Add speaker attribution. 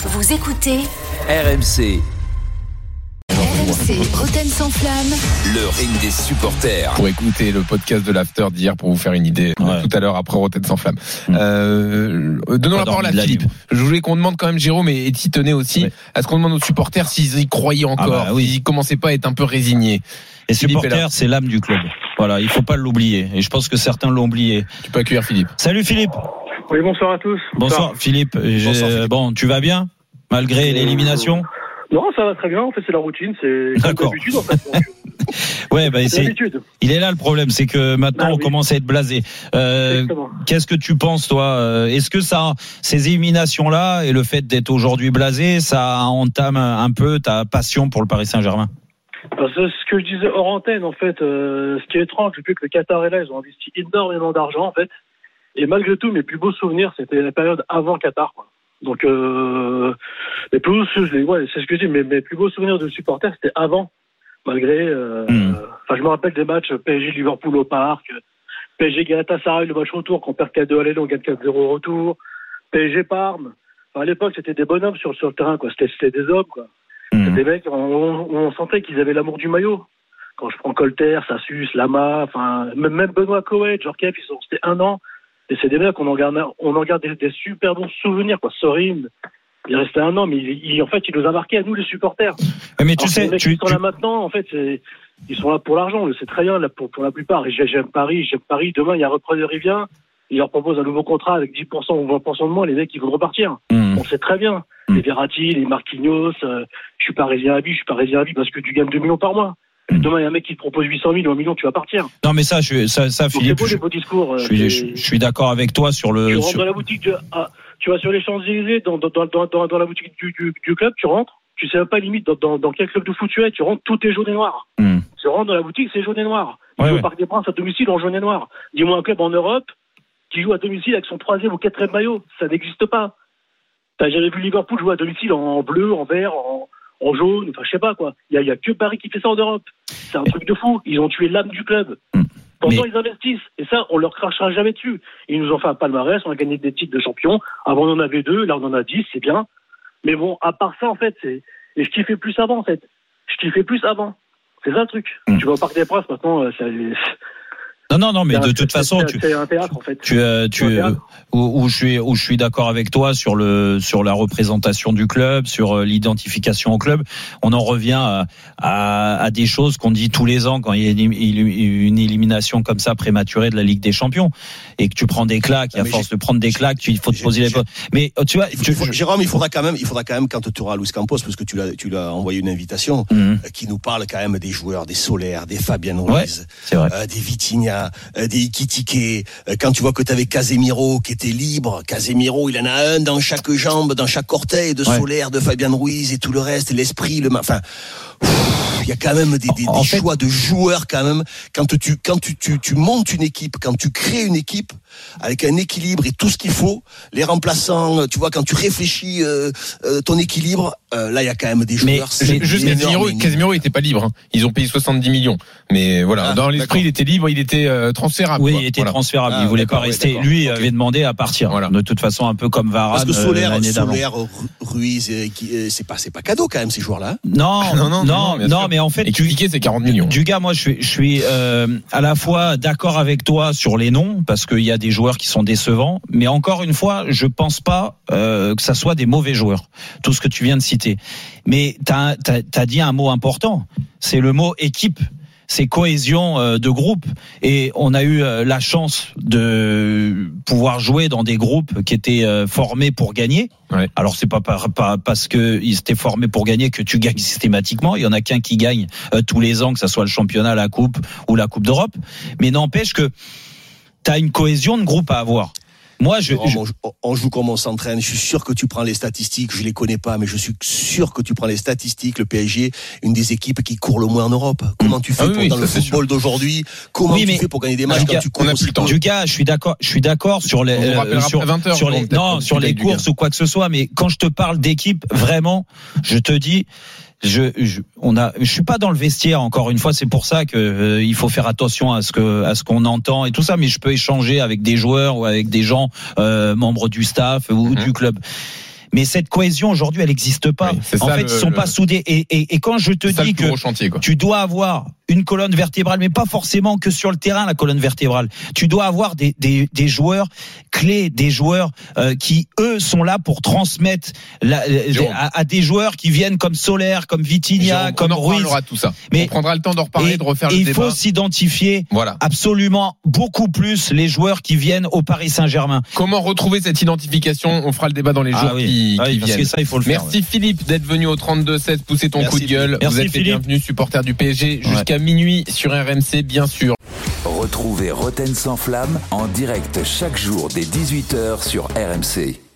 Speaker 1: Vous écoutez
Speaker 2: RMC,
Speaker 1: RMC Roten sans flamme.
Speaker 2: le ring des supporters.
Speaker 3: pour écouter le podcast de l'after d'hier pour vous faire une idée
Speaker 4: Ouais.
Speaker 3: tout à l'heure après Rotten sans flamme.
Speaker 4: Mm.
Speaker 3: Euh, donnons la parole à Philippe.
Speaker 4: libre.
Speaker 3: Je voulais qu'on demande quand même Jérôme et, et Titonet aussi.
Speaker 4: Ouais.
Speaker 3: Est-ce qu'on demande aux supporters s'ils y croyaient encore,
Speaker 4: bah oui.
Speaker 3: s'ils commençaient pas à être un peu résignés
Speaker 4: Les
Speaker 3: Philippe est là.
Speaker 4: supporters, c'est l'âme du club. Voilà, il faut pas l'oublier. Et je pense que certains l'ont oublié.
Speaker 3: Tu peux accueillir Philippe.
Speaker 4: Salut Philippe.
Speaker 5: Oui, bonsoir à tous.
Speaker 4: Bonsoir Philippe. J'ai-
Speaker 3: Bonsoir, Philippe.
Speaker 4: Bon, tu vas bien malgré l'élimination
Speaker 5: Non, ça va très bien. En fait, c'est la routine. C'est d'habitude, en fait.
Speaker 4: Ouais, bah
Speaker 5: C'est.
Speaker 4: Il est là le problème, c'est que maintenant
Speaker 5: Bah
Speaker 4: on
Speaker 5: oui.
Speaker 4: commence à être blasé. Euh,
Speaker 5: Exactement.
Speaker 4: Qu'est-ce que tu penses toi euh, Est-ce que ça, ces éliminations là et le fait d'être aujourd'hui blasé, ça entame un peu ta passion pour le Paris Saint-Germain
Speaker 5: Alors, C'est ce que je disais hors antenne, en fait. euh, ce qui est étrange, c'est que le Qatar est là. Ils ont investi énormément d'argent, en fait. Et malgré tout, mes plus beaux souvenirs, c'était la période avant Qatar. Quoi. Donc, euh, les plus beaux, ouais, c'est ce que je dis. Mes, mes plus beaux souvenirs de supporters, c'était avant. Malgré, euh,
Speaker 4: Hmm.
Speaker 5: enfin, je me rappelle des matchs PSG Liverpool au parc, PSG Galatasaray le match retour, qu'on perd 4-2 à l'aller, on gagne 4-0 au retour, PSG Parme. Enfin, à l'époque, c'était des bonhommes sur, sur le terrain, quoi. C'était, c'était des hommes, quoi.
Speaker 4: Hmm.
Speaker 5: Des mecs, on, on- sentait qu'ils avaient l'amour du maillot. Quand je prends Colter, Sassus, Lama, enfin, même, Benoît Coët, Jorkef, ils sont restés un an. Et c'est des mecs, on en garde, on en garde des, des super bons souvenirs, quoi. Sorin, il est resté un an, mais il, il- en fait, il nous a marqué à nous, les supporters.
Speaker 4: Mais tu
Speaker 5: Alors,
Speaker 4: sais,
Speaker 5: les mecs
Speaker 4: tu,
Speaker 5: qui sont
Speaker 4: tu-
Speaker 5: là maintenant, en fait, ils sont là pour l'argent, c'est très bien, là, pour, pour la plupart. J'aime Paris, j'aime Paris. Demain, il y a repreneur, il vient, il leur propose un nouveau contrat avec 10% ou 20% de moins, les mecs, ils vont repartir.
Speaker 4: Hmm.
Speaker 5: On sait très bien.
Speaker 4: Mm.
Speaker 5: Les Verratti, les Marquinhos, euh, je suis parisien à vie, je suis parisien à vie parce que tu gagnes 2 millions par mois. Demain, il y a un mec qui te propose 800 000 ou 1 million, tu vas partir.
Speaker 4: non mais ça, je, ça, ça
Speaker 5: Donc, c'est
Speaker 4: Philippe,
Speaker 5: beau
Speaker 4: je,
Speaker 5: beaux discours. euh,
Speaker 4: je suis,
Speaker 5: c'est-
Speaker 4: je, je suis d'accord avec toi sur
Speaker 5: tu
Speaker 4: le.
Speaker 5: rentres
Speaker 4: sur-
Speaker 5: dans la boutique de, ah, tu vas sur les Champs-Élysées, dans, dans, dans, dans, dans, dans la boutique du, du, du club, tu rentres, tu sais même pas limite dans, quel club de foot tu es, tu rentres, tout est jaune et noir.
Speaker 4: Hmm.
Speaker 5: Tu rentres dans la boutique, c'est jaune et noir. Tu
Speaker 4: Ouais,
Speaker 5: joues
Speaker 4: ouais.
Speaker 5: au Parc des Princes à domicile en jaune et noir. Dis-moi un club en Europe qui joue à domicile avec son troisième ou quatrième maillot. Ça n'existe pas. T'as jamais vu Liverpool jouer à domicile en bleu, en vert, en, en jaune, enfin je sais pas quoi. Il y a, a que Paris qui fait ça en Europe. C'est un truc de fou. Ils ont tué l'âme du club.
Speaker 4: Mm.
Speaker 5: Pourtant
Speaker 4: Mais-
Speaker 5: ils investissent. Et ça, on leur crachera jamais dessus. Ils nous ont fait un palmarès, on a gagné des titres de champion. Avant on en avait deux, là on en a dix, c'est bien. Mais bon, à part ça en fait, c'est. Et je kiffais plus avant en fait. Je kiffais plus avant. C'est ça le truc.
Speaker 4: Mm.
Speaker 5: Tu vas au Parc des Princes maintenant, euh, ça-
Speaker 4: Non, non, non, mais de toute façon, tu,
Speaker 5: c'est un théâtre en fait.
Speaker 4: tu, euh, tu,
Speaker 5: Ouais,
Speaker 4: euh, où, où je suis, où je suis d'accord avec toi sur le, sur la représentation du club, sur euh, l'identification au club. On en revient à, à, à des choses qu'on dit tous les ans quand il y a une, une élimination comme ça prématurée de la Ligue des Champions et que tu prends des claques. Et
Speaker 6: Ah,
Speaker 4: à force de prendre des claques, tu, il faut te poser les. Mais euh, tu vois, tu,
Speaker 6: faut-
Speaker 4: je-
Speaker 6: Jérôme, il faudra quand même, il faudra quand même quand tu auras Luis Campos, parce que tu l'as, tu l'as envoyé une invitation, euh, qui nous parle quand même des joueurs, des Solaires, des Fabien Ruiz,
Speaker 4: c'est vrai.
Speaker 6: euh, des Vitinha, euh, des Ikitike. Euh, quand tu vois que tu avais Casemiro qui était libre, Casemiro, il en a un dans chaque jambe, dans chaque orteil, de
Speaker 4: Ouais.
Speaker 6: Solaire, de Fabien Ruiz et tout le reste, l'esprit, le, enfin. Il y a quand même des,
Speaker 4: fait-
Speaker 6: choix de joueurs quand même. Quand tu quand tu, tu, tu montes une équipe, quand tu crées une équipe avec un équilibre et tout ce qu'il faut, les remplaçants, tu vois, quand tu réfléchis euh, euh, ton équilibre, euh, là il y a quand même des
Speaker 4: Mais
Speaker 6: joueurs. c'est
Speaker 3: Juste Casemiro. Casemiro était pas libre. hein. Ils ont payé 70 millions. Mais voilà,
Speaker 6: Ah,
Speaker 3: dans l'esprit, il était libre, il était euh, transférable.
Speaker 4: Oui,
Speaker 3: quoi.
Speaker 4: il était
Speaker 3: Voilà.
Speaker 4: transférable.
Speaker 6: Ah,
Speaker 4: il voulait pas
Speaker 6: oui,
Speaker 4: rester. Lui
Speaker 6: Ok.
Speaker 4: avait demandé à partir.
Speaker 3: Voilà.
Speaker 4: De toute façon, un peu comme Varane
Speaker 6: Parce que
Speaker 4: euh,
Speaker 6: Solaire. Solaire, Ru- Ruiz, euh, euh, c'est pas c'est pas cadeau quand même ces joueurs-là. hein.
Speaker 4: Non,
Speaker 3: Non, non,
Speaker 4: non,
Speaker 3: non,
Speaker 4: non, mais en fait,
Speaker 3: Et c'est 40 millions.
Speaker 4: du gars, moi, je suis, je suis euh, à la fois d'accord avec toi sur les noms parce qu'il y a des joueurs qui sont décevants, mais encore une fois, je pense pas euh, que ça soit des mauvais joueurs. Tout ce que tu viens de citer, mais t'as as, dit un mot important, c'est le mot équipe. C'est cohésion euh, de groupe et on a eu euh, la chance de pouvoir jouer dans des groupes qui étaient formés pour gagner.
Speaker 3: Ouais.
Speaker 4: Alors c'est pas, par- pas parce que ils étaient formés pour gagner que tu gagnes systématiquement. Il y en a qu'un qui gagne tous les ans, que ça soit le championnat, la coupe ou la coupe d'Europe. Mais n'empêche que tu as une cohésion de groupe à avoir. Moi, je,
Speaker 6: on, joue- on joue comme on s'entraîne. Je suis sûr que tu prends les statistiques. Je les connais pas, mais je suis sûr que tu prends les statistiques. Le PSG, une des équipes qui court le moins en Europe. Comment tu fais
Speaker 3: Ah oui,
Speaker 6: pour,
Speaker 3: oui,
Speaker 6: dans le football d'aujourd'hui? Comment
Speaker 4: Oui,
Speaker 6: tu
Speaker 4: mais-
Speaker 6: fais pour gagner des matchs quand tu cours
Speaker 3: on a
Speaker 6: aussi
Speaker 3: plus le temps.
Speaker 6: peu
Speaker 4: du gars, je suis d'accord, je suis d'accord sur les euh, sur,
Speaker 3: après 20 heures,
Speaker 4: sur les non sur les courses ou quoi que ce soit. Mais quand je te parle d'équipe, vraiment, je te dis. Je, je, on a, je suis pas dans le vestiaire encore une fois. C'est pour ça que euh, il faut faire attention à ce que, à ce qu'on entend et tout ça. Mais je peux échanger avec des joueurs ou avec des gens euh, membres du staff ou
Speaker 3: Mhm.
Speaker 4: du club. Mais cette cohésion aujourd'hui, elle n'existe pas.
Speaker 3: Oui,
Speaker 4: en
Speaker 3: ça,
Speaker 4: fait,
Speaker 3: le-
Speaker 4: ils sont
Speaker 3: le-
Speaker 4: pas soudés. Et, et, et quand je te dis que
Speaker 3: chantier,
Speaker 4: tu dois avoir une colonne vertébrale, mais pas forcément que sur le terrain la colonne vertébrale. Tu dois avoir des, des, des joueurs clés, des joueurs euh, qui eux sont là pour transmettre la- à, à des joueurs qui viennent comme Solaire, comme Vitinha,
Speaker 3: Jérôme,
Speaker 4: comme
Speaker 3: on en
Speaker 4: Ruiz.
Speaker 3: tout ça.
Speaker 4: Mais-
Speaker 3: on prendra le temps d'en reparler,
Speaker 4: Et-
Speaker 3: de refaire le
Speaker 4: il
Speaker 3: débat.
Speaker 4: faut s'identifier
Speaker 3: Voilà.
Speaker 4: absolument beaucoup plus les joueurs qui viennent au Paris Saint-Germain.
Speaker 3: Comment retrouver cette identification? On fera le débat dans les jours
Speaker 4: Ah oui.
Speaker 3: qui,
Speaker 4: Ah oui,
Speaker 3: qui
Speaker 4: parce
Speaker 3: viennent.
Speaker 4: que ça, il faut le faire.
Speaker 3: Merci Philippe d'être venu au 32-16 pousser ton
Speaker 6: Merci,
Speaker 3: coup de gueule.
Speaker 4: Philippe.
Speaker 3: Vous
Speaker 4: Merci,
Speaker 3: êtes les
Speaker 4: Philippe.
Speaker 3: bienvenus supporters du PSG jusqu'à minuit sur RMC bien sûr.
Speaker 2: Retrouvez Roten sans flamme en direct chaque jour dès 18h sur RMC.